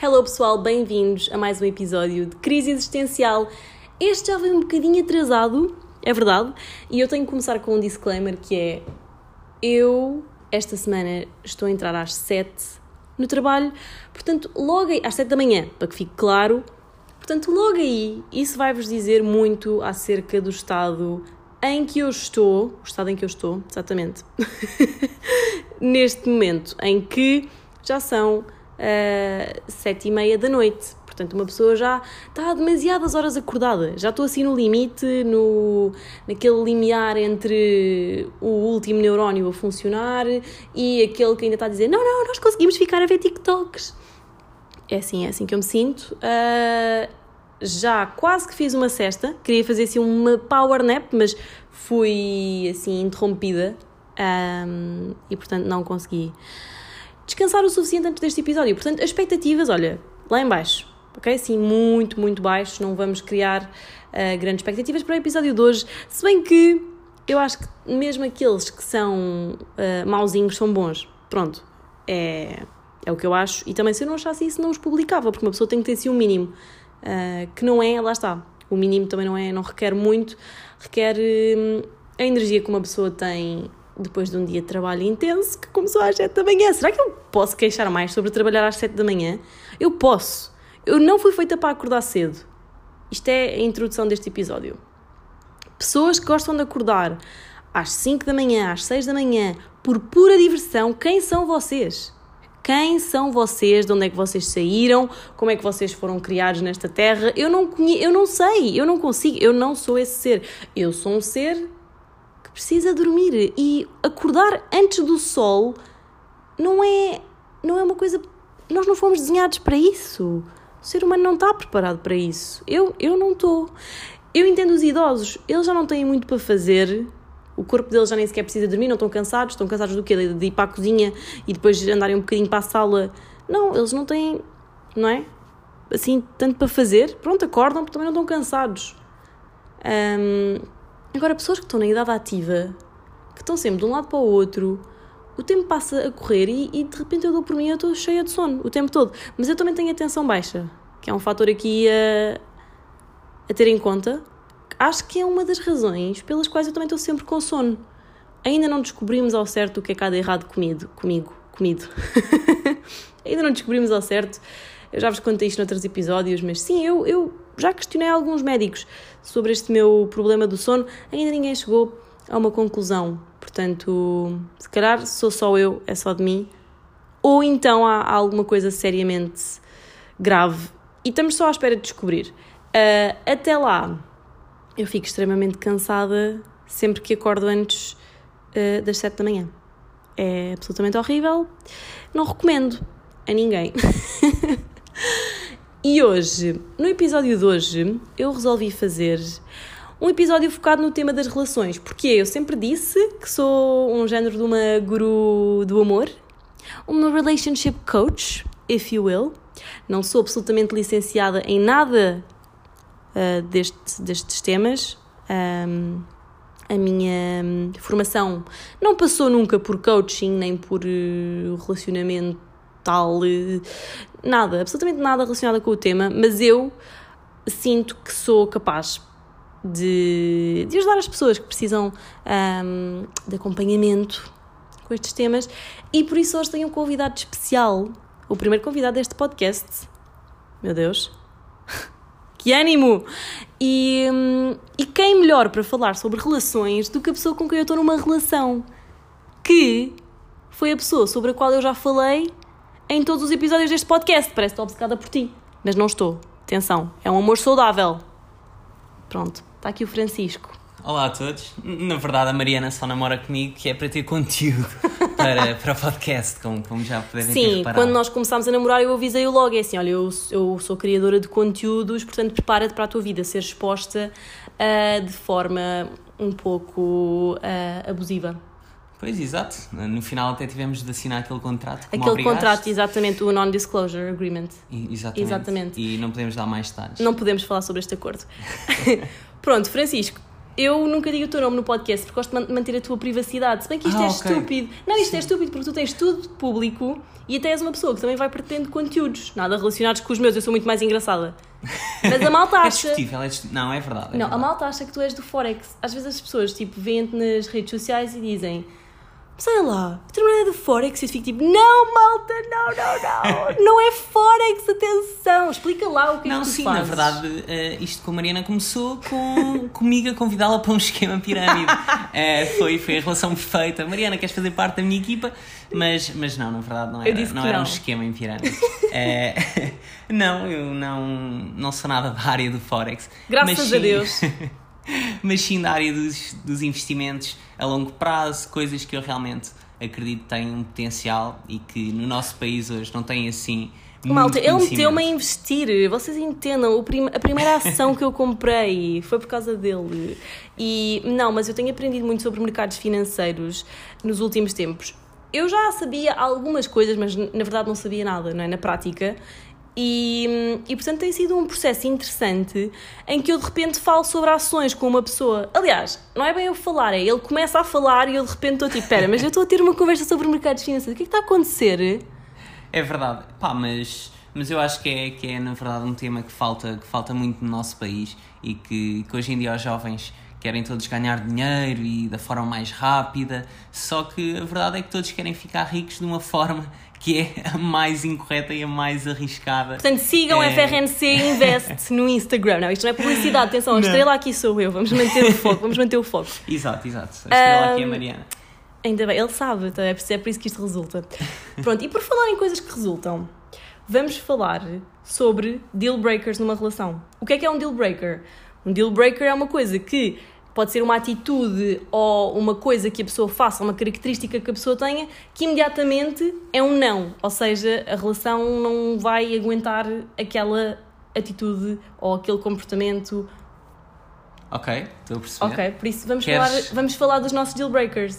Hello pessoal, bem-vindos a mais um episódio de Crise Existencial. Este já veio um bocadinho atrasado, é verdade, e eu tenho que começar com um disclaimer que é eu esta semana estou a entrar às 7 no trabalho, portanto, logo aí, às 7 da manhã, para que fique claro, portanto, logo aí, isso vai-vos dizer muito acerca do estado em que eu estou, o estado em que eu estou, exatamente, neste momento, em que já são sete e meia da noite. Portanto, uma pessoa já está demasiadas horas acordada. Já estou assim no limite, no, naquele limiar entre o último neurónio a funcionar e aquele que ainda está a dizer: não, não, nós conseguimos ficar a ver TikToks. É assim, é assim que eu me sinto. Uh, já quase que fiz uma cesta, queria fazer assim uma power nap, mas fui assim interrompida um, e portanto não consegui descansar o suficiente antes deste episódio. Portanto, as expectativas, olha, lá em baixo, ok? Assim, muito, muito baixo. Não vamos criar uh, grandes expectativas para o episódio de hoje. Se bem que eu acho que mesmo aqueles que são uh, mauzinhos são bons. Pronto, é, é o que eu acho. E também se eu não achasse isso, não os publicava, porque uma pessoa tem que ter assim um mínimo. Uh, que não é, lá está. O mínimo também não é, não requer muito, requer uh, a energia que uma pessoa tem depois de um dia de trabalho intenso que começou às 7 da manhã. Será que eu posso queixar mais sobre trabalhar às 7 da manhã? Eu posso. Eu não fui feita para acordar cedo. Isto é a introdução deste episódio. Pessoas que gostam de acordar às 5 da manhã, às 6 da manhã, por pura diversão, quem são vocês? Quem são vocês? De onde é que vocês saíram? Como é que vocês foram criados nesta terra? Eu não eu não sei, eu não consigo, eu não sou esse ser. Eu sou um ser precisa dormir. E acordar antes do sol não é não é uma coisa nós não fomos desenhados para isso. O ser humano não está preparado para isso. Eu eu não estou eu entendo os idosos eles já não têm muito para fazer. O corpo deles já nem sequer precisa dormir não estão cansados. Estão cansados do quê? De ir para a cozinha e depois andarem um bocadinho para a sala. Não eles não têm não é? Assim tanto para fazer. Pronto acordam porque também não estão cansados. Um, Agora, pessoas que estão na idade ativa, que estão sempre de um lado para o outro, o tempo passa a correr e, e de repente eu dou por mim eu estou cheia de sono o tempo todo. Mas eu também tenho a tensão baixa, que é um fator aqui a, a ter em conta. Acho que é uma das razões pelas quais eu também estou sempre com sono. Ainda não descobrimos ao certo o que é de errado comigo. comigo, comigo. Ainda não descobrimos ao certo. Eu já vos contei isto noutros episódios, mas sim, eu, eu já questionei alguns médicos sobre este meu problema do sono, ainda ninguém chegou a uma conclusão. Portanto, se calhar sou só eu, é só de mim, ou então há, alguma coisa seriamente grave e estamos só à espera de descobrir. Uh, até lá, eu fico extremamente cansada sempre que acordo antes uh, das 7 da manhã. É absolutamente horrível. Não recomendo a ninguém. E hoje, no episódio de hoje, eu resolvi fazer um episódio focado no tema das relações, porque eu sempre disse que sou um género de uma guru do amor, uma relationship coach, if you will. Não sou absolutamente licenciada em nada uh, deste, destes temas. Um, a minha formação não passou nunca por coaching nem por uh, relacionamento tal, nada, absolutamente nada relacionado com o tema, mas eu sinto que sou capaz de, de ajudar as pessoas que precisam um, de acompanhamento com estes temas e por isso hoje tenho um convidado especial, o primeiro convidado deste podcast. Meu Deus, que ânimo! E, hum, e quem melhor para falar sobre relações do que a pessoa com quem eu estou numa relação? Que foi a pessoa sobre a qual eu já falei em todos os episódios deste podcast. Parece que estou obcecada por ti. Mas não estou. Atenção, é um amor saudável. Pronto, está aqui o Francisco. Olá a todos. Na verdade, a Mariana só namora comigo, que é para ter conteúdo para, para o podcast, como, como já devem Sim, ter reparado. quando nós começámos a namorar, eu avisei-o logo. É assim: olha, eu, eu sou criadora de conteúdos, portanto, prepara-te para a tua vida ser exposta uh, de forma um pouco uh, abusiva. Pois, exato. No final até tivemos de assinar aquele contrato. Aquele obrigaste. contrato, exatamente, o Non-Disclosure Agreement. Exatamente. exatamente. E não podemos dar mais detalhes. Não podemos falar sobre este acordo. Pronto, Francisco, eu nunca digo o teu nome no podcast porque gosto de manter a tua privacidade. Se bem que isto Ah, é ok. estúpido. Não, isto é estúpido porque tu tens tudo público e até és uma pessoa que também vai pretender conteúdos, nada relacionados com os meus. Eu sou muito mais engraçada. Mas a malta É acha. discutível, é discutível. Não, é verdade. é Não, a verdade. malta acha que tu és do Forex. Às vezes as pessoas tipo, veem-te nas redes sociais e dizem. Sei lá, não é do Forex? E eu fico tipo, não, malta, não, não, não, não é Forex, atenção, explica lá o que é Não, que tu sim, fazes. na verdade, eh, isto com a Mariana começou com, comigo a convidá-la para um esquema pirâmide. Eh, foi, foi a relação perfeita. Mariana, queres fazer parte da minha equipa? Mas, mas não, na verdade, não era, não que era um não. esquema em pirâmide. Eh, não, eu não, não sou nada da área do Forex. Graças mas a sim- Deus. Mas sim da área dos, dos investimentos a longo prazo, coisas que eu realmente acredito têm um potencial e que no nosso país hoje não têm assim. muito Malta, ele meteu-me a investir. Vocês entendam, prim- a primeira ação que eu comprei foi por causa dele. E não, mas eu tenho aprendido muito sobre mercados financeiros nos últimos tempos. Eu já sabia algumas coisas, mas na verdade não sabia nada, não é? Na prática. E, e portanto tem sido um processo interessante em que eu de repente falo sobre ações com uma pessoa. Aliás, não é bem eu falar, é ele começa a falar e eu de repente estou tipo, espera, mas eu estou a ter uma conversa sobre mercados financeiros, o que é que está a acontecer? É verdade, pá, mas, mas eu acho que é, que é na verdade um tema que falta, que falta muito no nosso país e que, que hoje em dia os jovens querem todos ganhar dinheiro e da forma mais rápida, só que a verdade é que todos querem ficar ricos de uma forma que é a mais incorreta e a mais arriscada. Portanto, sigam É. a FRNC Invest no Instagram. Não, isto não é publicidade, atenção, a estrela aqui sou eu, vamos manter o foco, vamos manter o foco. Exato, exato. A estrela aqui é a Mariana. Ainda bem, ele sabe, então é por é por isso que isto resulta. Pronto, e por falar em coisas que resultam, vamos falar sobre deal breakers numa relação. O que é que é um deal breaker? Um deal breaker é uma coisa que pode ser uma atitude ou uma coisa que a pessoa faça, uma característica que a pessoa tenha, que imediatamente é um não. Ou seja, a relação não vai aguentar aquela atitude ou aquele comportamento. Ok, estou a perceber. Ok, por isso vamos, Queres- falar, vamos falar dos nossos deal breakers.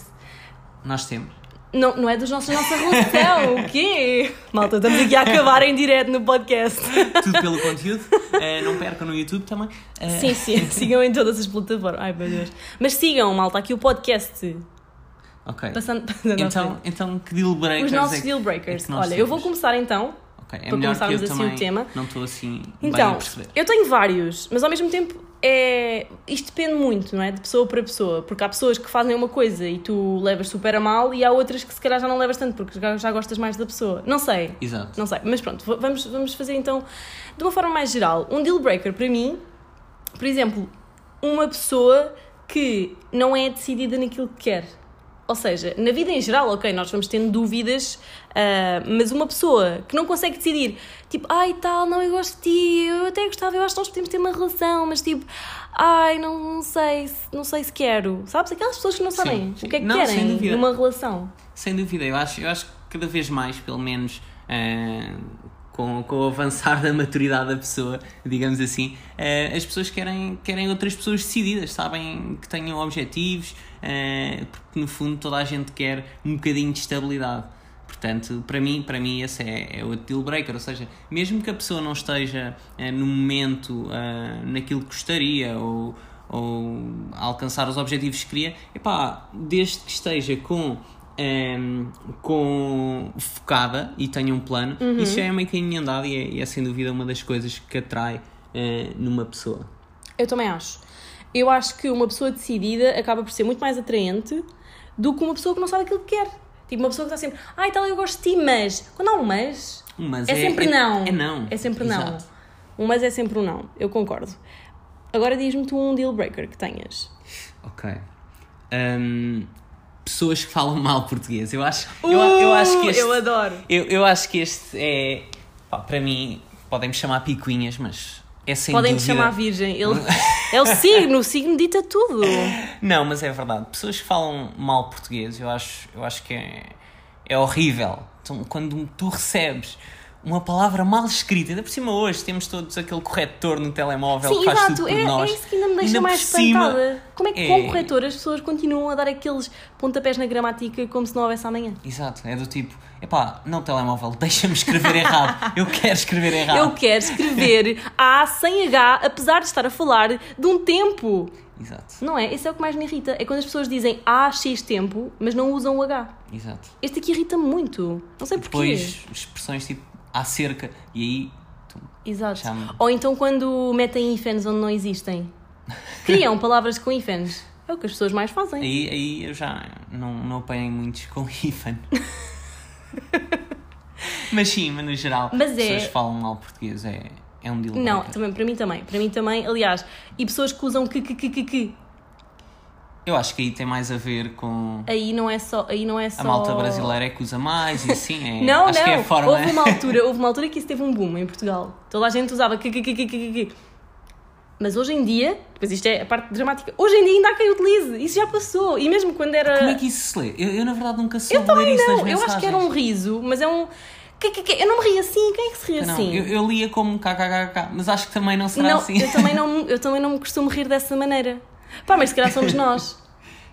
Nós temos. Não, não é dos nossos, da nossa relação, o quê? Malta, estamos aqui a acabar em direto no podcast. Tudo pelo conteúdo. Eh, não percam no YouTube também. Eh, Sim, sim, sigam em todas as plataformas. Ai, meu Deus. Mas sigam, malta, aqui o podcast. Ok. Passando, passando Então, então, que deal breakers Os nossos é que- deal é breakers. nós Olha, eu vou temos? começar então. Ok, é para começarmos assim o tema. não estou assim Então, perceber. eu tenho vários, mas ao mesmo tempo é... isto depende muito, não é? De pessoa para pessoa. Porque há pessoas que fazem uma coisa e tu levas super a mal e há outras que se calhar já não levas tanto porque já, já gostas mais da pessoa. Não sei. Exato. Não sei, mas pronto, vamos, vamos fazer então de uma forma mais geral. Um deal breaker para mim, por exemplo, uma pessoa que não é decidida naquilo que quer. Ou seja, na vida em geral, ok, nós vamos tendo dúvidas, ah, mas uma pessoa que não consegue decidir, tipo, ai tal, não, eu gosto de ti, eu até gostava, eu acho que nós podemos ter uma relação, mas tipo, ai, não, não sei, se- não sei se quero. Sabes? Aquelas pessoas que não sabem sim. o que é que Não, querem numa relação. Sem dúvida, eu acho, eu acho que cada vez mais, pelo menos eh, com, com o avançar da maturidade da pessoa, digamos assim, eh, as pessoas querem, querem outras pessoas decididas, sabem que tenham objetivos, eh, porque no fundo toda a gente quer um bocadinho de estabilidade. Portanto, para mim, para mim esse é, é o deal breaker, ou seja, mesmo que a pessoa não esteja eh, no momento naquilo que gostaria ou, ou alcançar os objetivos que queria, epá, desde que esteja com, ehm, com focada e tenha um plano, isso já é meio caminho andado e é, e é sem dúvida uma das coisas que atrai eh, numa pessoa. Eu também acho. Eu acho que uma pessoa decidida acaba por ser muito mais atraente do que uma pessoa que não sabe aquilo que quer. Tipo, uma pessoa que está sempre, ai tal, eu gosto de ti, mas. Quando há um mas, Mas é, sempre não. É não. É sempre não. Exato. Um mas é sempre um não. Eu concordo. Agora diz-me tu um deal breaker que tenhas. Ok. Ahm, pessoas que falam mal português. Eu acho, eu, eu acho que este. Uh, Eu adoro. Eu, eu acho que este é. pá, para mim, podem-me chamar picuinhas, mas é sem Podem-me dúvida. chamar virgem. Ele... é o signo, o signo dita tudo. Não, mas é verdade. Pessoas que falam mal português, eu acho, eu acho que é, é horrível. Então, quando tu recebes uma palavra mal escrita, ainda por cima hoje temos todos aquele corretor no telemóvel Sim, que faz exato. tudo por É, nós. é isso que ainda me deixa Ainda mais por cima, espantada. Como é que é- com o corretor as pessoas continuam a dar aqueles pontapés na gramática como se não houvesse amanhã? Exato, é do tipo, epá, não telemóvel, deixa-me escrever errado. Eu quero escrever errado. Eu quero escrever A sem H, apesar de estar a falar de um tempo. Exato, Não é? Esse é o que mais me irrita. É quando as pessoas dizem há X tempo, mas não usam o H. exato. Este aqui irrita-me muito. Não sei porquê. Depois, expressões tipo há cerca, e aí. Exato. Me- Ou então quando metem hífenes onde não existem. Criam palavras com hífenes. É o que as pessoas mais fazem. Aí, aí eu já não, não apanhei muitos com hífen. mas sim, mas no geral, Mas as é- pessoas falam mal português, é, é um deal Não, também, para mim também. Para mim também, aliás. E pessoas que usam que, que, que, que, que. Eu acho que aí tem mais a ver com Aí não é só. Aí não é só... a malta brasileira é que usa mais e assim, é, Não, acho não. que é a forma. Houve uma altura, houve uma altura que isso teve um boom em Portugal. Toda a gente usava. Mas hoje em dia, depois isto é a parte dramática, hoje em dia ainda há quem utilize, isso já passou. E mesmo quando era. Como é que isso se lê? Eu, eu na verdade nunca soube Eu também ler isso nas não, eu mensagens. acho que era um riso, mas é um. Que, que, que, eu não me ri assim, quem é que se ri Não, assim? eu, eu lia como kkkk, mas acho que também não será não, assim. eu, também não, eu também não me costumo rir dessa maneira. Pá, mas se calhar somos nós.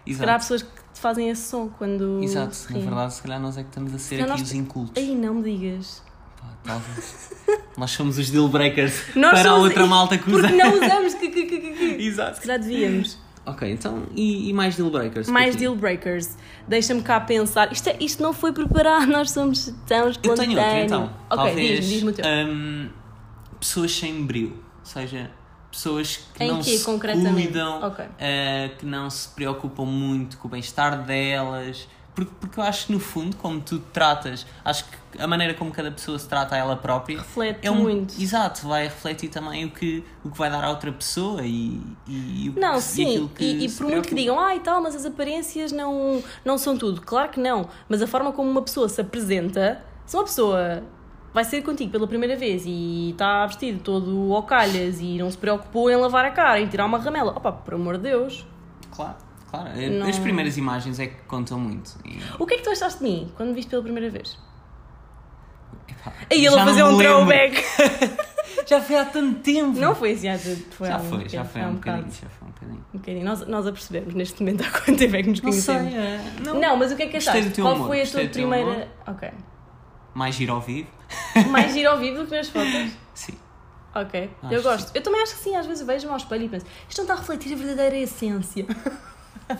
Se calhar há Exato, pessoas que fazem esse som quando. Exato. se na verdade se calhar nós é que estamos a ser calhar aqui os incultos. Aí não me digas. Pá, talvez. nós somos os deal breakers Nós para a somos- outra malta que usa. Porque não usamos. Exato. Se calhar devíamos. Ok, então, e, e mais deal breakers? Mais deal breakers. Deixa-me cá pensar. Isto, é- isto não foi preparado, nós somos tão Eu espontâneos. tenho outro então. Ok, diz-me, diz-me o teu. hum, pessoas sem brilho. Ou seja, pessoas que Em não quê, se cuidam, Ok. eh, que não se preocupam muito com o bem-estar delas. Porque, porque eu acho que no fundo, como tu tratas, acho que a maneira como cada pessoa se trata a ela própria Reflete é um, muito. Exato, vai refletir também o que, o que vai dar à outra pessoa e, e, o que- Não, e sim, que e, e por muito que digam, ah e tal, mas as aparências não, não são tudo. Claro que não, mas a forma como uma pessoa se apresenta, se uma pessoa vai ser contigo pela primeira vez e está vestido todo ao calhas e não se preocupou em lavar a cara, em tirar uma ramela, opa, por amor de Deus. Claro, claro. Não- As primeiras imagens é que contam muito. E, O que é que tu achaste de mim quando me viste pela primeira vez? epá, Aí ele a fazer um throwback. já foi há tanto tempo. Não foi assim há tanto. Foi já um foi, já foi há um bocadinho. Já foi um bocadinho. Um bocadinho. Nós, nós a percebemos neste momento há quanto tempo é que nos Não sei, conhecemos. é, não. Não, mas o que é que achaste? Qual humor, foi a tua primeira. Ok. Mais giro ao vivo? Mais giro ao vivo do que nas fotos? Sim. Ok, Acho eu que gosto. Eu também acho que sim, às vezes vejo-me ao espelho e penso, isto não está a refletir a verdadeira essência.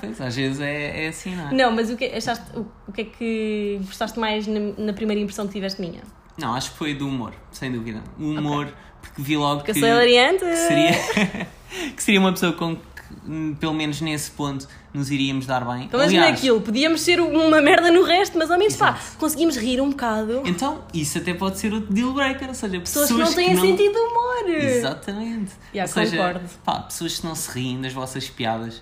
Pois, às vezes é, é assim, não é? Não, mas o que, achaste, o, o que é que gostaste mais na, na primeira impressão que tiveste minha? Não, acho que foi do humor, sem dúvida. O humor, porque vi logo Porque que, que seria, que seria uma pessoa com que, pelo menos nesse ponto, nos iríamos dar bem. Pelo menos Aliás, naquilo, podíamos ser uma merda no resto, mas ao menos pá, Exato. conseguimos rir um bocado. Então, isso até pode ser outro deal breaker, ou seja, Pessoas pessoas, que não têm sentido de humor. Exatamente. Yeah, ou seja, concordo. pá, pessoas que não se riem das vossas piadas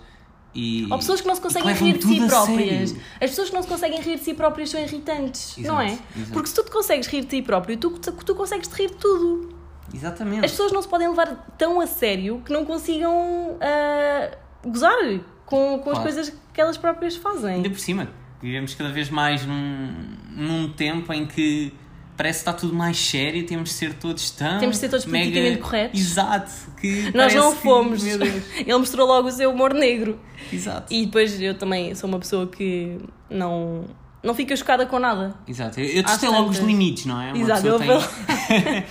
e. Ou pessoas que não se que conseguem rir de si próprias. As pessoas que não se conseguem rir de si próprias são irritantes, não é? Exato, exato. Porque se tu te consegues rir de ti próprio, tu, tu, tu consegues te rir de tudo. Exatamente. As pessoas não se podem levar tão a sério que não consigam ah, gozar com, com as Claro. coisas que elas próprias fazem. Ainda por cima, vivemos cada vez mais num, num tempo em que parece que está tudo mais sério, temos de ser todos tão. Temos de ser todos mega- politicamente corretos. Exato. Que Nós não que- fomos. Deus. Ele mostrou logo o seu humor negro. Exato. E depois eu também sou uma pessoa que não, não fica chocada com nada. Exato. Eu, testei logo os limites, não é? Uma Exato, eu tem,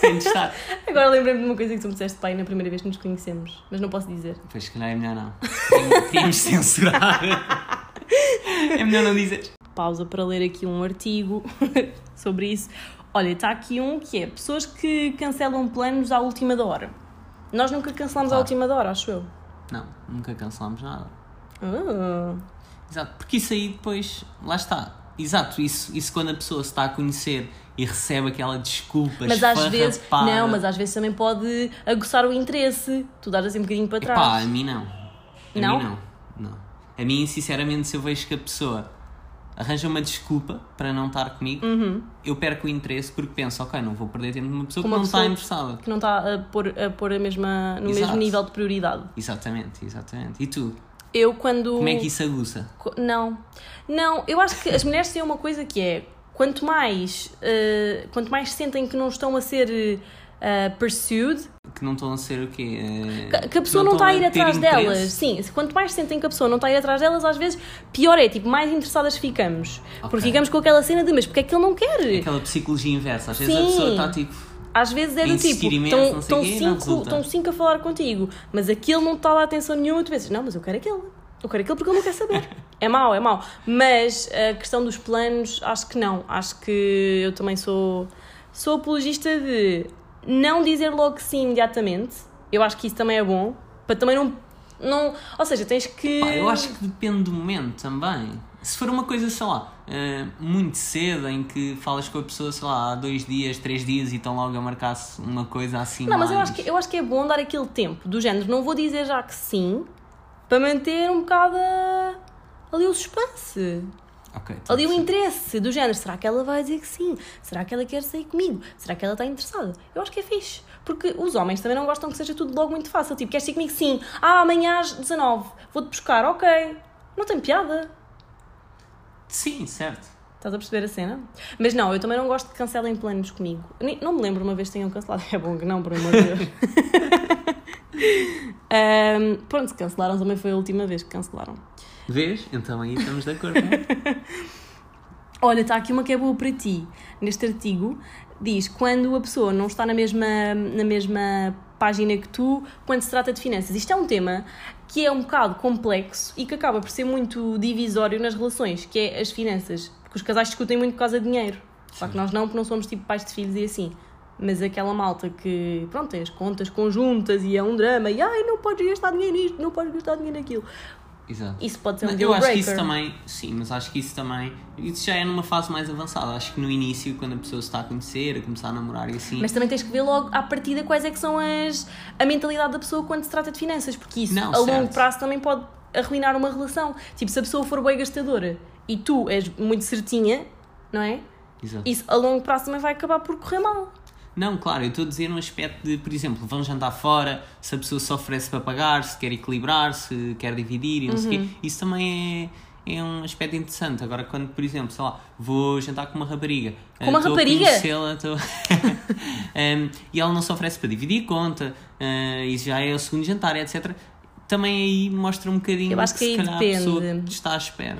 tem de estar. Agora lembrei-me de uma coisa que tu me disseste, pai, na primeira vez que nos conhecemos, mas não posso dizer. Pois, se calhar é melhor não. Tínhamos de censurar. É melhor não dizer. Pausa para ler aqui um artigo sobre isso. Olha, está aqui um que é pessoas que cancelam planos à última da hora. Nós nunca cancelamos à Claro. última da hora, acho eu. Não, nunca cancelamos nada. Ah. Exato, porque isso aí depois, lá está. Exato, isso, isso quando a pessoa se está a conhecer e recebe aquela desculpa Mas às vezes, não, mas às vezes também pode aguçar o interesse. Tu dás assim um bocadinho para trás. Epá, a mim não. A Não? mim não. Não. A mim, sinceramente, se eu vejo que a pessoa arranja uma desculpa para não estar comigo, eu perco o interesse porque penso, ok, não vou perder tempo numa pessoa que não está pessoa interessada. Que não está a pôr, a pôr a mesma, no Exato. mesmo nível de prioridade. Exatamente, exatamente. E tu? Eu quando. Como é que isso aguça? Não. Não, eu acho que as mulheres têm uma coisa que é quanto mais, eh, quanto mais sentem que não estão a ser eh, pursued, Que não estão a ser o quê? Eh, que, que a pessoa não está a ir ter atrás interesse? delas. Sim, quanto mais sentem que a pessoa não está a ir atrás delas, às vezes pior é, tipo, mais interessadas ficamos. Porque Ok. ficamos com aquela cena de, mas porque é que ele não quer? Aquela psicologia inversa. Às vezes a pessoa está tipo. Às vezes é do tipo, imenso, estão quê, cinco, estão cinco a falar contigo, mas aquele não está dar atenção nenhuma, tu pensas, não, mas eu quero aquele. Eu quero aquele porque ele não quer saber. é mau, é mau. Mas a questão dos planos, acho que não. Acho que eu também sou, sou apologista de não dizer logo que sim imediatamente. Eu acho que isso também é bom. Para também não. não ou seja, tens que. Pá, eu acho que depende do momento também. Se for uma coisa, sei lá, eh, muito cedo, em que falas com a pessoa, sei lá, há dois dias, três dias e estão logo a marcar-se uma coisa assim. Não, mas eu mais- acho, que, eu acho que é bom dar aquele tempo do género. Não vou dizer já que sim, para manter um bocado ali o suspense. Ok, tô Ali o interesse do género. Será que ela vai dizer que sim? Será que ela quer sair comigo? Será que ela está interessada? Eu acho que é fixe. Porque os homens também não gostam que seja tudo logo muito fácil. Tipo, queres sair comigo? Sim. Ah, amanhã às 19. Vou-te buscar. Ok. Não tem piada. Sim, certo. Estás a perceber a cena? Mas não, eu também não gosto que cancelem planos comigo. Não me lembro uma vez que tenham cancelado. É bom que não, por amor de Deus. Ahm, pronto, se cancelaram também foi a última vez que cancelaram. Vês? Então aí estamos de acordo. é? Olha, está aqui uma que é boa para ti. Neste artigo diz quando a pessoa não está na mesma, na mesma página que tu quando se trata de finanças. Isto é um tema que é um bocado complexo e que acaba por ser muito divisório nas relações, que é as finanças. Porque os casais discutem muito por causa de dinheiro. Só que nós não, porque não somos tipo pais de filhos e assim. Mas aquela malta que, pronto, tem as contas conjuntas e é um drama e ai, não podes gastar dinheiro nisto, não podes gastar dinheiro naquilo. Exato. Isso pode ser um Não, deal eu acho que breaker. isso também, sim, mas acho que isso também, isso já é numa fase mais avançada. Acho que no início, quando a pessoa se está a conhecer, a começar a namorar e assim. Mas também tens que ver logo à partida quais é que são as, a mentalidade da pessoa quando se trata de finanças, porque isso Não, a longo certo. prazo também pode arruinar uma relação. Tipo, se a pessoa for bem gastadora e tu és muito certinha, não é? Exato. Isso a longo prazo também vai acabar por correr mal. Não, claro, eu estou a dizer um aspecto de, por exemplo, vão jantar fora, se a pessoa se oferece para pagar, se quer equilibrar, se quer dividir e não sei o Uhum. quê. Isso também é, é um aspecto interessante. Agora, quando, por exemplo, sei lá, vou jantar com uma rapariga. Com uma a rapariga? estou- Em, e ela não se oferece para dividir a conta, eh, isso já é o segundo jantar, etc. Também aí mostra um bocadinho Eu acho que se aí calhar a depende. pessoa está à espera.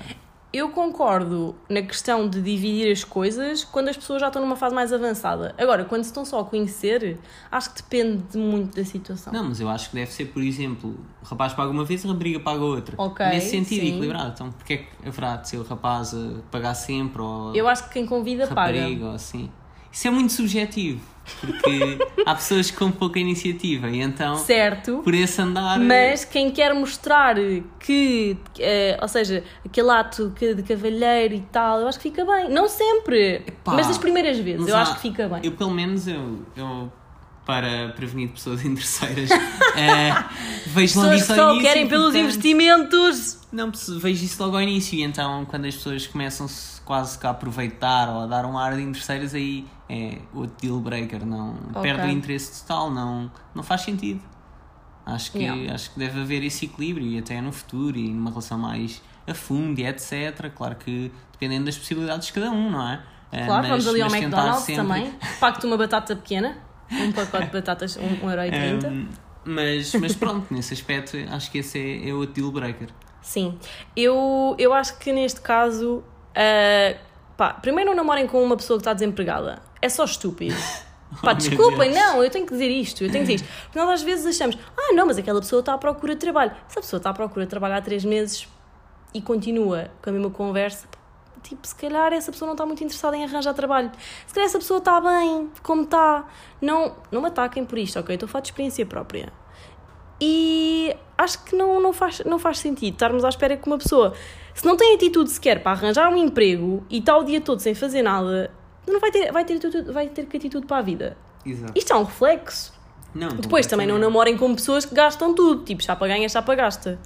Eu concordo na questão de dividir as coisas quando as pessoas já estão numa fase mais avançada. Agora, quando se estão só a conhecer, acho que depende muito da situação. Não, mas eu acho que deve ser, por exemplo, o rapaz paga uma vez, a rapariga paga outra. Ok, Nesse sentido, sim. equilibrado. Então, porque é que haverá de ser o rapaz a pagar sempre ou Eu acho que quem convida rapariga paga. ou assim? Isso é muito subjetivo, porque há pessoas com pouca iniciativa e então, Certo. por esse andar. Mas quem quer mostrar que, eh, ou seja, aquele ato que- de cavalheiro e tal, eu acho que fica bem. Não sempre, Epá, mas das primeiras vezes, mas eu há- acho que fica bem. Eu, pelo menos, eu, eu para prevenir pessoas interesseiras, eh, vejo logo Pessoas isso que ao só início, querem pelos portanto- investimentos. Não, vejo isso logo ao início e então quando as pessoas começam-se quase que a aproveitar ou a dar um ar de interesseiras aí é outro deal breaker, não Ok. perde o interesse total, não, não faz sentido. Acho que, Yeah. acho que deve haver esse equilíbrio e até no futuro e numa relação mais a fundo e etc. Claro que dependendo das possibilidades de cada um, não é? Eh, Claro, mas- vamos ali ao McDonald's sempre- também. Pacto uma batata pequena, um pacote de batatas, 1,30€. Um, mas, mas pronto, nesse aspecto acho que esse é, é outro deal breaker. Sim, eu, eu acho que neste caso, ah, pá, primeiro não namorem com uma pessoa que está desempregada. É só estúpido. Pá, Oh, desculpem, não, eu tenho que dizer isto, eu tenho que dizer isto. Porque nós às vezes achamos, ah, não, mas aquela pessoa está à procura de trabalho. Se a pessoa está à procura de trabalho há três meses e continua com a mesma conversa, tipo, se calhar essa pessoa não está muito interessada em arranjar trabalho. Se calhar essa pessoa está bem, como está. Não, não me ataquem por isto, ok? Estou a falar de experiência própria. E acho que não, não, faz, não faz sentido estarmos à espera que uma pessoa, se não tem atitude sequer para arranjar um emprego e está o dia todo sem fazer nada, não vai ter, vai ter, vai ter que atitude para a vida. Exato. Isto é um reflexo. Não, Depois também não namorem com pessoas que gastam tudo, tipo chapa ganha, chapa gasta.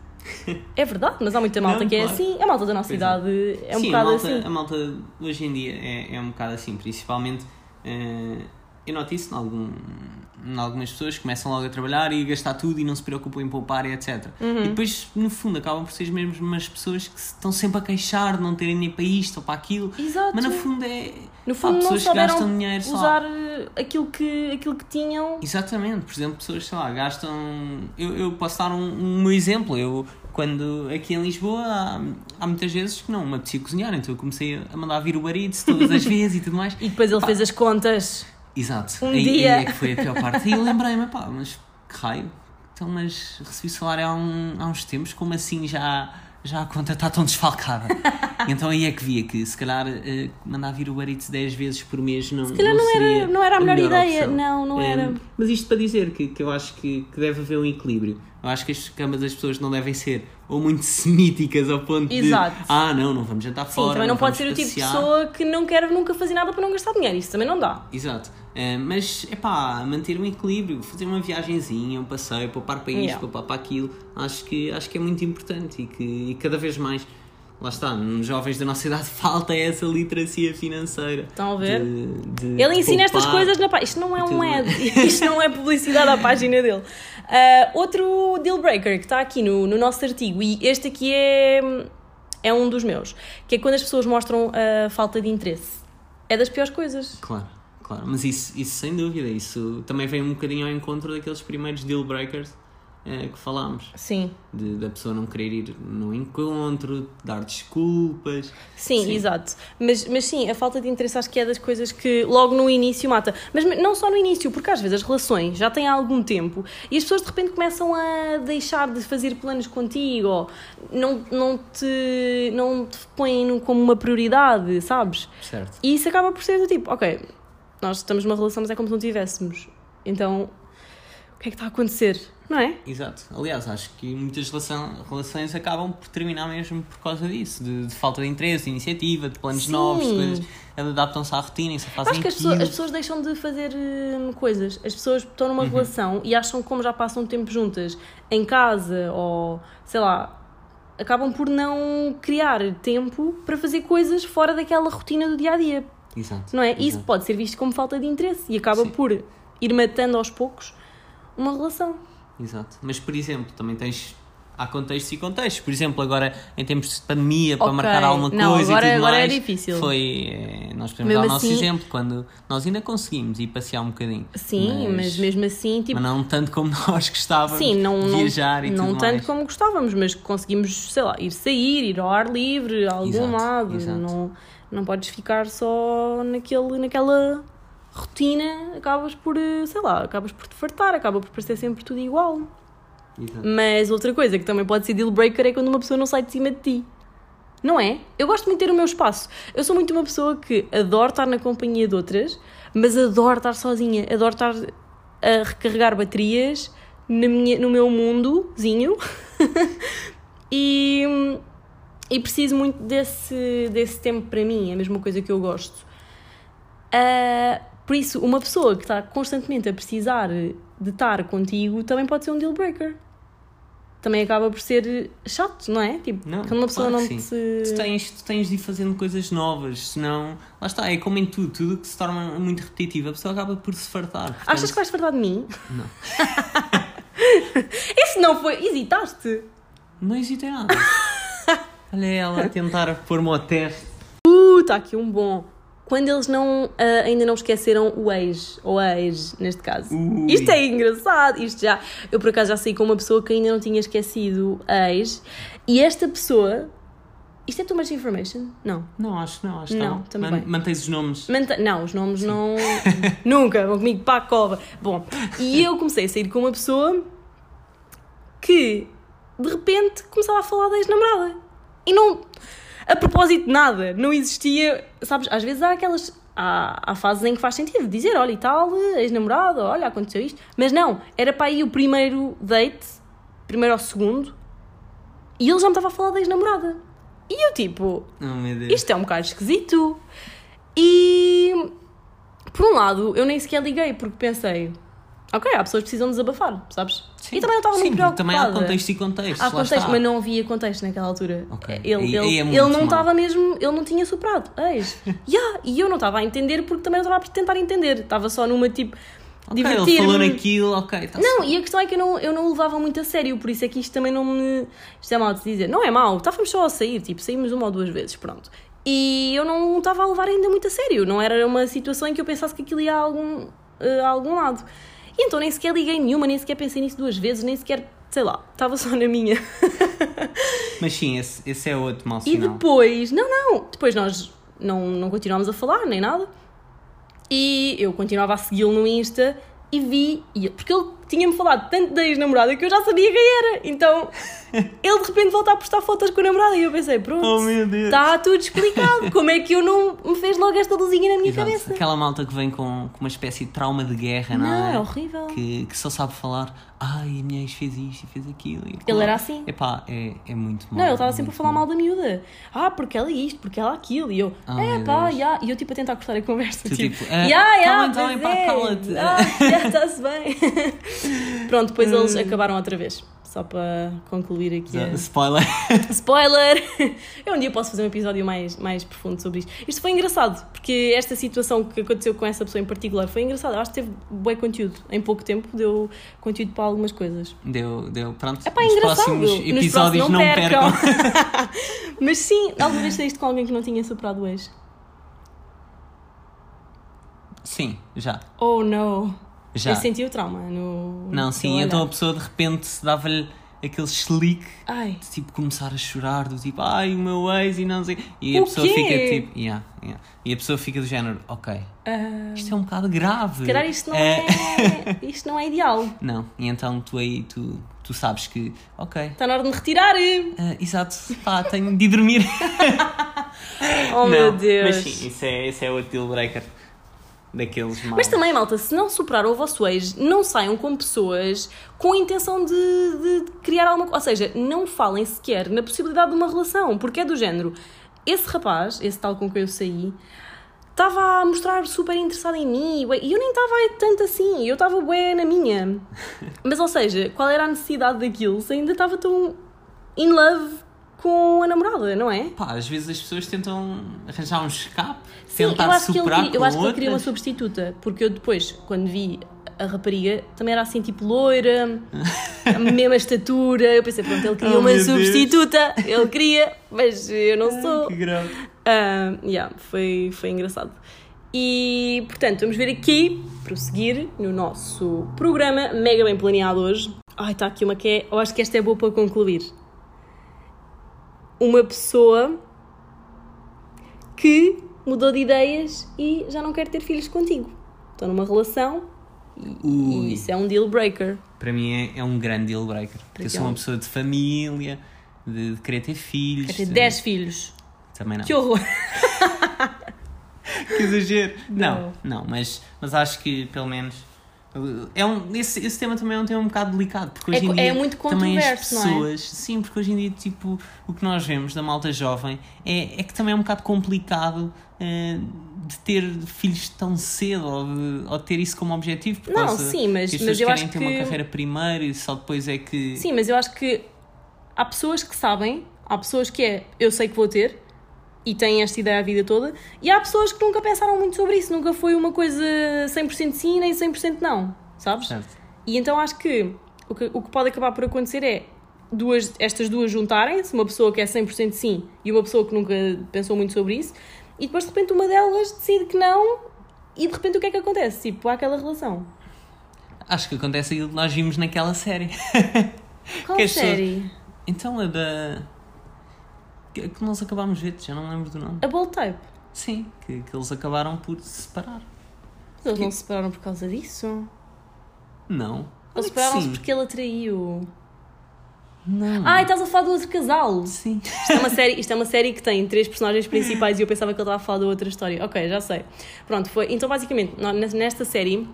É verdade, mas há muita malta Não, que é claro. assim. A malta da nossa Pois é. idade é um Sim, bocado a malta, assim. a malta hoje em dia é, é um bocado assim, principalmente eh, eu noto isso em, algum, algumas pessoas começam logo a trabalhar e a gastar tudo e não se preocupam em poupar e etc. Uhum. E depois, no fundo, acabam por ser as mesmas pessoas que estão sempre a queixar de não terem nem para isto ou para aquilo. Exato. Mas no fundo é. No fundo não pessoas que gastam dinheiro só. usar eh, aquilo que, aquilo que tinham. Exatamente, por exemplo, pessoas, sei lá, gastam. Eu, eu posso dar um, um exemplo. Eu, quando aqui em Lisboa, há, há muitas vezes que não me apetecia cozinhar, então eu comecei a mandar vir o Eats todas as vezes e tudo mais. E depois ele Pá. fez as contas. Exato. Um aí, dia. aí é que foi a pior parte. E eu lembrei-me, pá, mas que raio? Então, mas recebi salário há, um- há uns tempos, como assim já, já a conta está tão desfalcada? então aí é que via que se calhar eh, mandar vir o Uber Eats 10 vezes por mês não, se calhar não era- não era a melhor ideia. Não, não Eh, era. Mas isto para dizer que, que eu acho que, que deve haver um equilíbrio. Eu acho que as camas das pessoas não devem ser ou muito semíticas ao ponto Exato. de ah, não, não vamos jantar Sim, fora. também não pode vamos ser o tipo de passear." pessoa que não quer nunca fazer nada para não gastar dinheiro. Isso também não dá. Exato. Eh, mas, é pá, manter um equilíbrio, fazer uma viagenzinha, um passeio, poupar para isto, Yeah. poupar para aquilo, acho que, acho que é muito importante e que e cada vez mais, lá está, nos jovens da nossa idade falta essa literacia financeira. Estão a ver? De, de- Ele de ensina estas coisas na página. Isto não é um ad, isto não é publicidade à página dele. Ah, outro deal breaker que está aqui no, no nosso artigo, e este aqui é, é um dos meus, que é quando as pessoas mostram a falta de interesse. É das piores coisas. Claro, claro, mas isso, isso sem dúvida, isso também vem um bocadinho ao encontro daqueles primeiros deal breakers eh, que falámos. Sim, De, da pessoa não querer ir no encontro, dar desculpas. sim, Sim. exato. Mas, mas sim, a falta de interesse acho que é das coisas que logo no início mata. Mas não só no início, porque às vezes as relações já têm há algum tempo e as pessoas de repente começam a deixar de fazer planos contigo ou não, não, te, não te põem como uma prioridade, sabes? Certo. E isso acaba por ser do tipo, ok, nós estamos numa relação, mas é como se não tivéssemos. Então, o que é que está a acontecer? Não é? Exato. Aliás, acho que muitas relação, relações acabam por terminar mesmo por causa disso, de, de falta de interesse, de iniciativa, de planos Sim. novos, de coisas, adaptam-se à rotina e só fazem Acho que as pessoas, as pessoas deixam de fazer hum, coisas. As pessoas estão numa relação e acham que como já passam tempo juntas em casa ou, sei lá, acabam por não criar tempo para fazer coisas fora daquela rotina do dia a dia. Exato. Não é? Isso Exato. pode ser visto como falta de interesse e acaba Sim. por ir matando aos poucos uma relação. Exato. Mas, por exemplo, também tens. Há contextos e contextos. Por exemplo, agora em tempos de pandemia, para Ok. marcar alguma Não, coisa agora- e tudo agora é mais, difícil. Foi. eh, Nós podemos Mesmo dar o nosso assim- exemplo, quando nós ainda conseguimos ir passear um bocadinho. Sim, mas, mesmo assim, tipo, mas não tanto como nós gostávamos Sim, não, de não, viajar e não tudo tanto mais. como gostávamos, mas conseguimos, sei lá, ir sair, ir ao ar livre, a algum Exato, lado. exato. Não, não podes ficar só naquele, naquela rotina, acabas por, eh, sei lá, acabas por te fartar, acaba por parecer sempre tudo igual. Exato. Mas outra coisa que também pode ser deal breaker é quando uma pessoa não sai de cima de ti. Não é? Eu gosto muito de ter o meu espaço. Eu sou muito uma pessoa que adoro estar na companhia de outras, mas adoro estar sozinha. Adoro estar a recarregar baterias na minha, no meu mundozinho. e, e preciso muito desse, desse tempo para mim. É a mesma coisa que eu gosto. Ah, por isso, uma pessoa que está constantemente a precisar de estar contigo também pode ser um deal breaker. Também acaba por ser chato, não é? Tipo, Não, quando uma pessoa claro não que te. Tu tens, tu tens de ir fazendo coisas novas, senão. Lá está, é como em tudo, tudo que se torna muito repetitivo, a pessoa acaba por se fartar. Achas Portanto, que vais fartar de mim? Não. Esse não foi. Hesitaste? Não hesitei nada. Olha ela a tentar pôr-me ao teste. Uh, está aqui um bom. Quando eles não, ah, ainda não esqueceram o ex, ou a ex, neste caso. Ui. Isto é engraçado. Isto já, eu, por acaso, já saí com uma pessoa que ainda não tinha esquecido a ex. E esta pessoa. Isto é too much information? Não. Não, acho que não, acho que Não, não. também. Man- Mantens os nomes. Manta- Não, os nomes não. Nunca, vão comigo para a cova. Bom, e eu comecei a sair com uma pessoa que de repente começava a falar da ex-namorada. E não. A propósito de nada, não existia. Sabes, às vezes há aquelas. Há, há fases em que faz sentido dizer, olha e tal, ex-namorada, olha, aconteceu isto. Mas não, era para aí o primeiro date, primeiro ou segundo, e ele já me estava a falar da ex-namorada. E eu tipo, Oh isto é um bocado esquisito. E por um lado, eu nem sequer liguei porque pensei, ok, há pessoas que precisam desabafar, sabes? Sim. E também não estava muito preocupada. também há contexto e contexto. Há contexto, está. mas não havia contexto naquela altura. Ok. Ele, Aí- ele, aí é ele não estava mesmo, ele não tinha superado. Eis. yeah, e eu não estava a entender porque também não estava a tentar entender. Estava só numa tipo. Ok, ele divertir-me. falou naquilo, ok. Tá Não, e a questão é que eu não, eu não o levava muito a sério, por isso é que isto também não me. Isto é mau de dizer. Não é mau, estávamos só a sair, tipo, saímos uma ou duas vezes, pronto. E eu não estava a levar ainda muito a sério, não era uma situação em que eu pensasse que aquilo ia a algum, eh, a algum lado. E então nem sequer liguei nenhuma, nem sequer pensei nisso duas vezes, nem sequer, sei lá, estava só na minha. Mas sim, esse, esse é outro mau E sinal. depois, não, não, depois nós não, não continuámos a falar, nem nada. E eu continuava a segui-lo no Insta e vi, e- porque ele tinha-me falado tanto da ex-namorada que eu já sabia quem era. Então ele de repente volta a postar fotos com a namorada e eu pensei, pronto, Oh, está tudo explicado. Como é que eu não me fez logo esta luzinha na minha Exato. cabeça? Aquela malta que vem com, com uma espécie de trauma de guerra, não, Não, é? é horrível. Que, que só sabe falar, ai, a minha ex fez isto e fez aquilo. e Ele aquilo." era assim. Epá, é, é muito mal. Não, ele estava sempre a falar mal da miúda. Ah, porque ela é isto, porque ela é aquilo. E eu, Oh, é pá, já. E eu tipo a tentar cortar a conversa. Tu, tipo, tipo, ah, "Ya, ya, tá bem, tá pois bem, pá, é. cala-te." Ah, já está-se bem. Pronto, depois eles acabaram outra vez. Só para concluir aqui. a- Spoiler. Spoiler! Eu um dia posso fazer um episódio mais, mais profundo sobre isto. Isto foi engraçado, porque esta situação que aconteceu com essa pessoa em particular foi engraçada. Eu acho que teve bom conteúdo. Em pouco tempo deu conteúdo para algumas coisas. Deu, deu, pronto. É pá, Nos engraçado. próximos Nos episódios próximos não, percam. Mas sim, alguma vez saíste com alguém que não tinha superado o ex? Sim, já. Oh no! Já. Eu senti o trauma no. Não, no sim, então a pessoa de repente dava-lhe aquele slick de tipo começar a chorar, do tipo, ai o meu ex e não sei. E a O pessoa quê? fica tipo, yeah, yeah. E a pessoa fica do género, ok, ah, isto é um bocado grave. se calhar isto não é. Isto não é ideal. Não, e então tu aí, tu, tu sabes que, ok, Está na hora de me retirar! ah, exato, pá, tenho de ir dormir. Oh meu Não, Deus! Mas sim, isso é, isso é outro deal breaker daqueles. Mas também, malta, se não superaram o vosso ex, não saiam com pessoas com a intenção de, de criar alguma coisa. Ou seja, não falem sequer na possibilidade de uma relação, porque é do género. Esse rapaz, esse tal com quem eu saí, estava a mostrar super interessado em mim e eu nem estava tanto assim, eu estava bué na minha. Mas, ou seja, qual era a necessidade daquilo se ainda estava tão in love com a namorada, não é? Pá, às vezes as pessoas tentam arranjar um escape, Sim, tentar eu acho que ele, eu acho que ele queria uma substituta, porque eu depois, quando vi a rapariga, também era assim, tipo loira, a mesma estatura. Eu pensei, pronto, ele queria Oh, uma meu Deus. substituta, ele queria, mas eu não sou. Que grave. Ah, yeah, foi, foi engraçado. E, portanto, vamos ver aqui, prosseguir no nosso programa, mega bem planeado hoje. Ai, está aqui uma que é, eu acho que esta é boa para concluir. Uma pessoa que mudou de ideias e já não quer ter filhos contigo. Estão numa relação e, e isso é um deal breaker. Para mim é, é um grande deal breaker. Porque eu sou é um- uma pessoa de família, de, de querer ter filhos. Quer ter de- 10 filhos. Também não. Que horror! Que exagero. Não, Não. não, mas, mas acho que pelo menos. É um, esse, esse tema também é um tema um bocado delicado, porque hoje É em co- dia é muito também as é? pessoas, sim, porque hoje em dia tipo, o que nós vemos da malta jovem é, é que também é um bocado complicado eh, de ter filhos tão cedo ou de, ou de ter isso como objetivo. Por Não, sim, mas- que as mas eu querem acho ter que- uma carreira primeiro e só depois é que. Sim, mas eu acho que há pessoas que sabem, há pessoas que é eu sei que vou ter e têm esta ideia a vida toda, e há pessoas que nunca pensaram muito sobre isso, nunca foi uma coisa 100% sim nem 100% não, sabes? Certo. E então acho que o, que o que pode acabar por acontecer é duas, estas duas juntarem-se, uma pessoa que é 100% sim e uma pessoa que nunca pensou muito sobre isso, e depois de repente uma delas decide que não, e de repente o que é que acontece? Tipo, há aquela relação. Acho que acontece aquilo que nós vimos naquela série. Qual Que as pessoas- série? Então a da. Que que nós acabámos de ver, já não lembro do nome. A Bold Type. Sim, que, que eles acabaram por se separar. Eles não se separaram por causa disso? Não. Eles separaram-se porque ele atraiu. Não. Ah, e estás a falar do outro casal. Sim. Isto é, uma série, isto é uma série que tem três personagens principais e eu pensava que ele estava a falar da outra história. Ok, já sei. Pronto, foi. Então, basicamente, nesta série,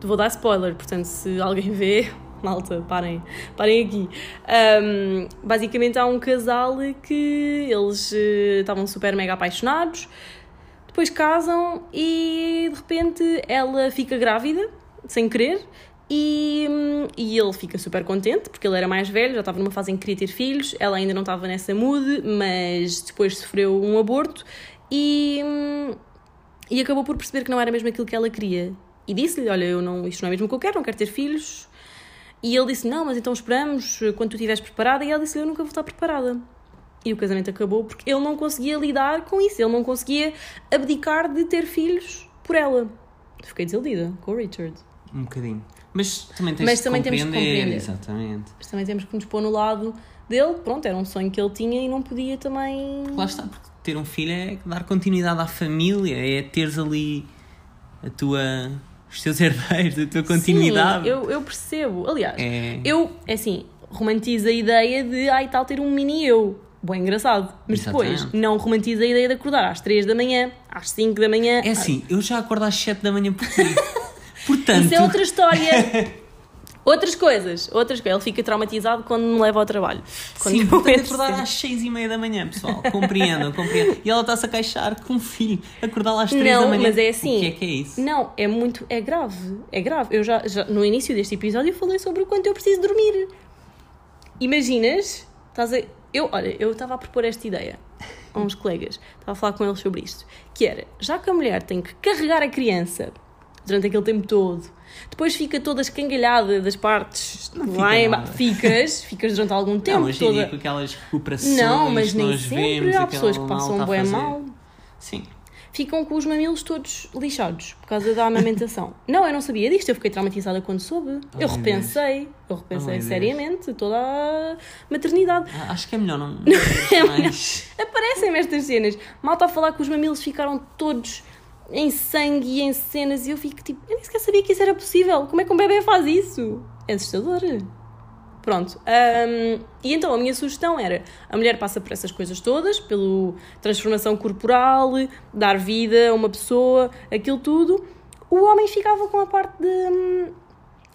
vou dar spoiler, portanto, se alguém vê, malta, parem, parem aqui. Ahm, basicamente, há um casal que eles eh, estavam super mega apaixonados, depois casam e de repente ela fica grávida, sem querer. E, e ele fica super contente porque ele era mais velho, já estava numa fase em que queria ter filhos. Ela ainda não estava nessa mood, mas depois sofreu um aborto e, e acabou por perceber que não era mesmo aquilo que ela queria. E disse-lhe: Olha, eu não, isto não é mesmo o que eu quero, não quero ter filhos. E ele disse: Não, mas então esperamos quando tu estiveres preparada. E ela disse: Eu nunca vou estar preparada. E o casamento acabou porque ele não conseguia lidar com isso, ele não conseguia abdicar de ter filhos por ela. Fiquei desiludida com o Richard. Um bocadinho. Mas também tens Mas também temos que compreender. Exatamente. Mas também temos que nos pôr no lado dele. Pronto, era um sonho que ele tinha e não podia também. Lá está, porque ter um filho é dar continuidade à família, é teres ali a tua, os teus herdeiros, a tua continuidade. Sim, eu, eu percebo. Aliás, É. eu, é assim, romantizo a ideia de, ai tal, ter um mini eu. Bem engraçado. Mas depois, Exatamente. não romantizo a ideia de acordar às 3 da manhã, às 5 da manhã. É assim, eu já acordo às 7 da manhã por ti. Portanto, Isso é outra história. Outras coisas, outras coisas. Ele fica traumatizado quando me leva ao trabalho. Quando sim, portanto, acordar às 6 e meia da manhã, pessoal. Compreendam, compreendam. E ela está-se a queixar com um filho. Acordar lá às 3 Não, da manhã. mas é assim. O que é que é isso? Não, é muito. É grave. É grave. Eu já, já no início deste episódio eu falei sobre o quanto eu preciso dormir. Imaginas? Estás a. Eu, olha, eu estava a propor esta ideia a uns colegas. Estava a falar com eles sobre isto. Que era, já que a mulher tem que carregar a criança durante aquele tempo todo, depois fica toda escangalhada das partes. Não fica em ba- nada. Ficas, ficas durante algum tempo não, em toda. com aquelas recuperações Não, mas nem sempre. vemos, Há pessoas que passam bem mal. Sim. ficam com os mamilos todos lixados por causa da amamentação. não, eu não sabia disto, eu fiquei traumatizada quando soube. eu meu repensei, eu Oh, repensei Deus. seriamente toda a maternidade. Ah, Acho que é melhor não. É mais. Aparecem-me estas cenas. Malta a falar que os mamilos ficaram todos em sangue e em cenas e eu fico tipo, eu nem sequer sabia que isso era possível. Como é que um bebê faz isso? É assustador. Pronto. hum, e então a minha sugestão era: a mulher passa por essas coisas todas, pela transformação corporal, dar vida a uma pessoa, aquilo tudo. O homem ficava com a parte de, hum,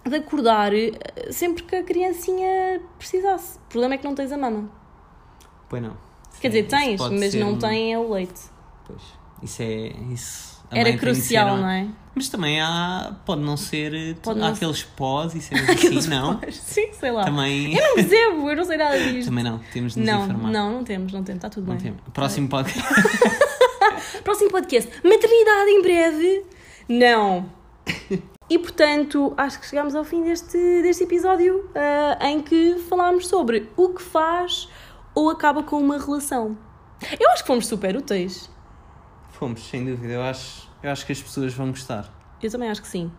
de acordar eh, sempre que a criancinha precisasse. O problema é que não tens a mama. Pois não. Quer dizer, tens, mas não um- tem é o leite. Pois. Isso é. Isso. A Era ser, crucial, não é? Mas também há. Pode não ser. Pode há não aqueles pós e cenas assim, não. Sim, sei lá. Também. Eu não percebo, eu não sei nada disto. Também não. Temos de nos Não, informar. não, não temos, não temos, está tudo Não bem. temos. Próximo podcast. Próximo podcast, maternidade em breve? Não. E portanto, acho que chegámos ao fim deste, deste episódio ah, em que falámos sobre o que faz ou acaba com uma relação. Eu acho que fomos super úteis. Fomos, sem dúvida. Eu acho, eu acho que as pessoas vão gostar. Eu também acho que sim.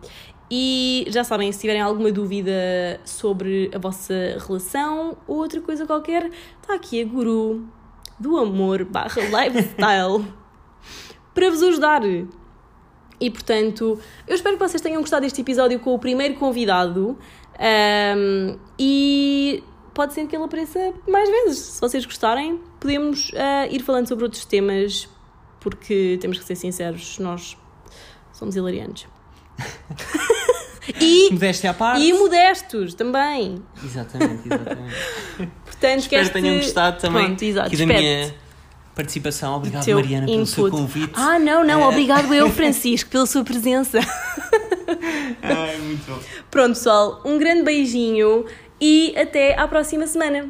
E já sabem, se tiverem alguma dúvida sobre a vossa relação ou outra coisa qualquer, está aqui a guru do amor barra lifestyle para vos ajudar. E portanto, eu espero que vocês tenham gostado deste episódio com o primeiro convidado ahm, e pode ser que ele apareça mais vezes. Se vocês gostarem, podemos ah, ir falando sobre outros temas porque temos que ser sinceros, nós somos hilariantes. e, Modéstia à parte. e modestos também. Exatamente, exatamente. Portanto, Espero que este- tenham gostado também Pronto, exato, aqui da minha participação. Obrigado, Teu Mariana, pelo seu input. convite. Ah, não, não, Eh, obrigado eu, Francisco, pela sua presença. Ai, muito bom. Pronto, pessoal, um grande beijinho e até à próxima semana.